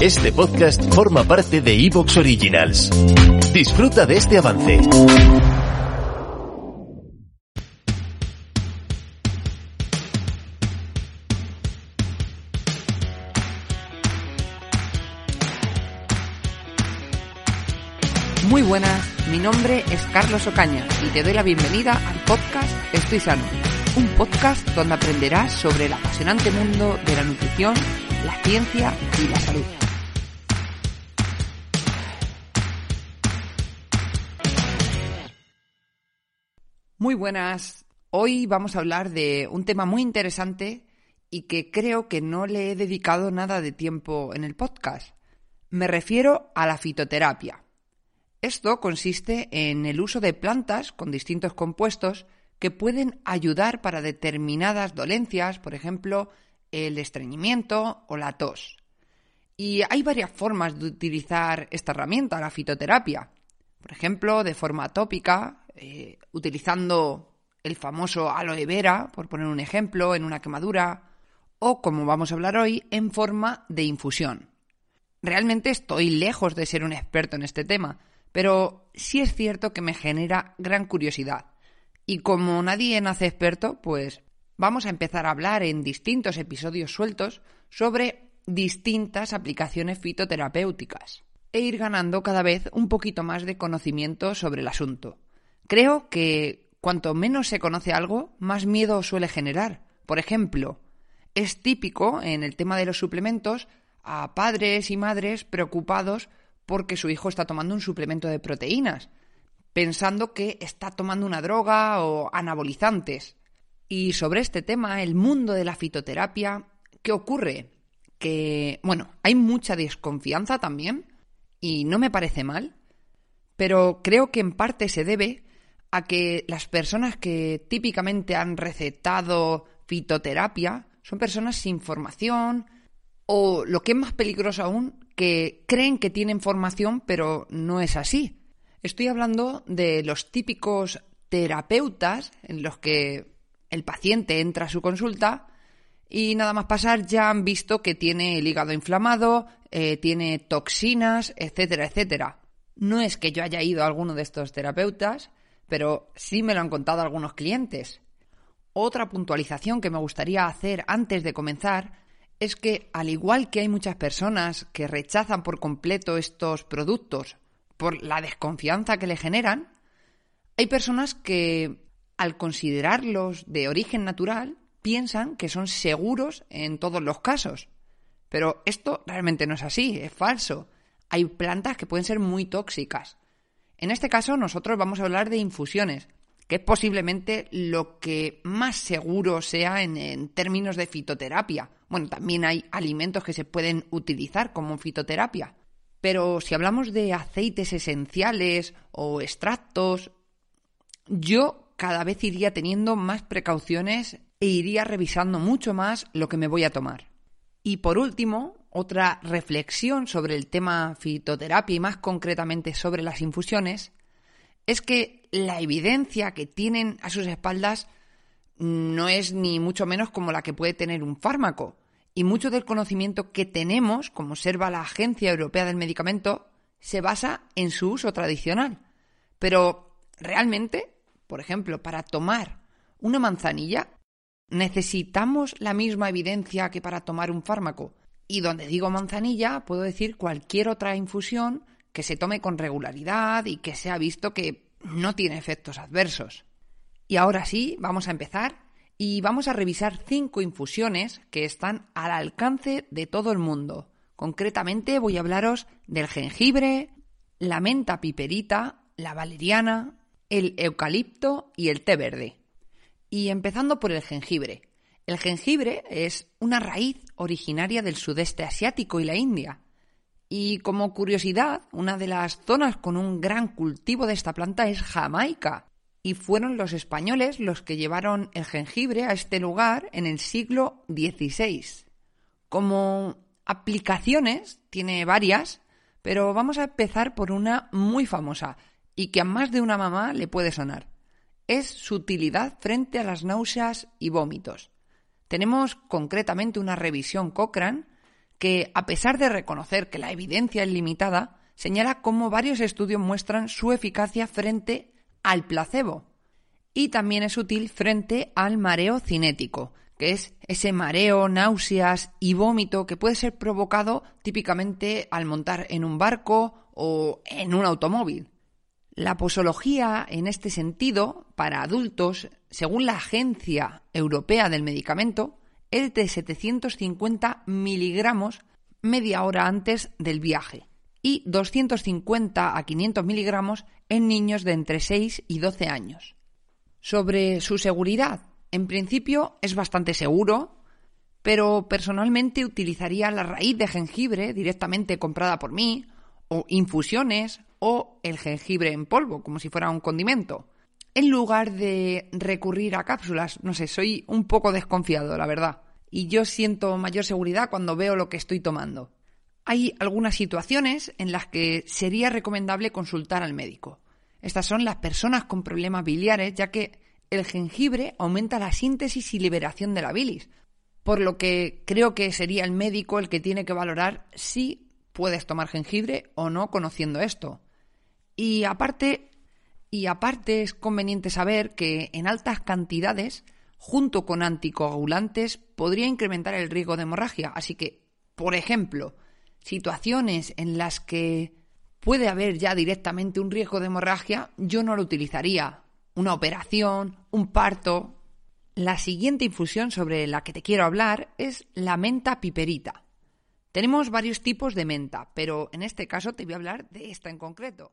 este podcast forma parte de Evox Originals. Disfruta de este avance. Muy buenas, mi nombre es Carlos Ocaña y te doy la bienvenida al podcast Estoy Sano un podcast donde aprenderás sobre el apasionante mundo de la nutrición, la ciencia y la salud. Muy buenas. Hoy vamos a hablar de un tema muy interesante y que creo que no le he dedicado nada de tiempo en el podcast. Me refiero a la fitoterapia. Esto consiste en el uso de plantas con distintos compuestos que pueden ayudar para determinadas dolencias, por ejemplo, el estreñimiento o la tos. Y hay varias formas de utilizar esta herramienta, la fitoterapia. Por ejemplo, de forma tópica, eh, utilizando el famoso aloe vera, por poner un ejemplo, en una quemadura, o, como vamos a hablar hoy, en forma de infusión. Realmente estoy lejos de ser un experto en este tema, pero sí es cierto que me genera gran curiosidad y como nadie nace experto, pues vamos a empezar a hablar en distintos episodios sueltos sobre distintas aplicaciones fitoterapéuticas e ir ganando cada vez un poquito más de conocimiento sobre el asunto. Creo que cuanto menos se conoce algo, más miedo suele generar. Por ejemplo, es típico en el tema de los suplementos a padres y madres preocupados porque su hijo está tomando un suplemento de proteínas pensando que está tomando una droga o anabolizantes. Y sobre este tema, el mundo de la fitoterapia, ¿qué ocurre? Que, bueno, hay mucha desconfianza también, y no me parece mal, pero creo que en parte se debe a que las personas que típicamente han recetado fitoterapia son personas sin formación o, lo que es más peligroso aún, que creen que tienen formación pero no es así. Estoy hablando de los típicos terapeutas en los que el paciente entra a su consulta y nada más pasar ya han visto que tiene el hígado inflamado, eh, tiene toxinas, etcétera, etcétera. No es que yo haya ido a alguno de estos terapeutas, pero sí me lo han contado algunos clientes. Otra puntualización que me gustaría hacer antes de comenzar es que, al igual que hay muchas personas que rechazan por completo estos productos por la desconfianza que le generan, hay personas que, al considerarlos de origen natural, piensan que son seguros en todos los casos. Pero esto realmente no es así, es falso. Hay plantas que pueden ser muy tóxicas. En este caso nosotros vamos a hablar de infusiones, que es posiblemente lo que más seguro sea en, en, términos de fitoterapia. Bueno, también hay alimentos que se pueden utilizar como fitoterapia. Pero si hablamos de aceites esenciales o extractos, yo cada vez iría teniendo más precauciones e iría revisando mucho más lo que me voy a tomar. Y por último, otra reflexión sobre el tema fitoterapia y más concretamente sobre las infusiones, es que la evidencia que tienen a sus espaldas no es ni mucho menos como la que puede tener un fármaco y mucho del conocimiento que tenemos, como observa la Agencia Europea del Medicamento, se basa en su uso tradicional. Pero realmente, por ejemplo, para tomar una manzanilla, necesitamos la misma evidencia que para tomar un fármaco. Y donde digo manzanilla, puedo decir cualquier otra infusión que se tome con regularidad y que se ha visto que no tiene efectos adversos. Y ahora sí, vamos a empezar y vamos a revisar cinco infusiones que están al alcance de todo el mundo. Concretamente voy a hablaros del jengibre, la menta piperita, la valeriana, el eucalipto y el té verde. Y empezando por el jengibre. El jengibre es una raíz originaria del sudeste asiático y la India. Y como curiosidad, una de las zonas con un gran cultivo de esta planta es Jamaica. Y fueron los españoles los que llevaron el jengibre a este lugar en el siglo XVI. Como aplicaciones, tiene varias, pero vamos a empezar por una muy famosa y que a más de una mamá le puede sonar. Es su utilidad frente a las náuseas y vómitos. Tenemos concretamente una revisión Cochrane que, a pesar de reconocer que la evidencia es limitada, señala cómo varios estudios muestran su eficacia frente al placebo. Y también es útil frente al mareo cinético, que es ese mareo, náuseas y vómito que puede ser provocado típicamente al montar en un barco o en un automóvil. La posología, en este sentido, para adultos, según la Agencia Europea del Medicamento, es de 750 miligramos media hora antes del viaje y 250 a 500 miligramos en niños de entre 6 y 12 años. Sobre su seguridad, en principio es bastante seguro, pero personalmente utilizaría la raíz de jengibre directamente comprada por mí, o infusiones, o el jengibre en polvo, como si fuera un condimento. En lugar de recurrir a cápsulas, no sé, soy un poco desconfiado, la verdad. Y yo siento mayor seguridad cuando veo lo que estoy tomando. Hay algunas situaciones en las que sería recomendable consultar al médico. Estas son las personas con problemas biliares, ya que el jengibre aumenta la síntesis y liberación de la bilis, por lo que creo que sería el médico el que tiene que valorar si puedes tomar jengibre o no conociendo esto. Y aparte, y aparte es conveniente saber que en altas cantidades, junto con anticoagulantes, podría incrementar el riesgo de hemorragia. Así que, por ejemplo, situaciones en las que puede haber ya directamente un riesgo de hemorragia, yo no lo utilizaría una operación, un parto. La siguiente infusión sobre la que te quiero hablar es la menta piperita. Tenemos varios tipos de menta, pero en este caso te voy a hablar de esta en concreto.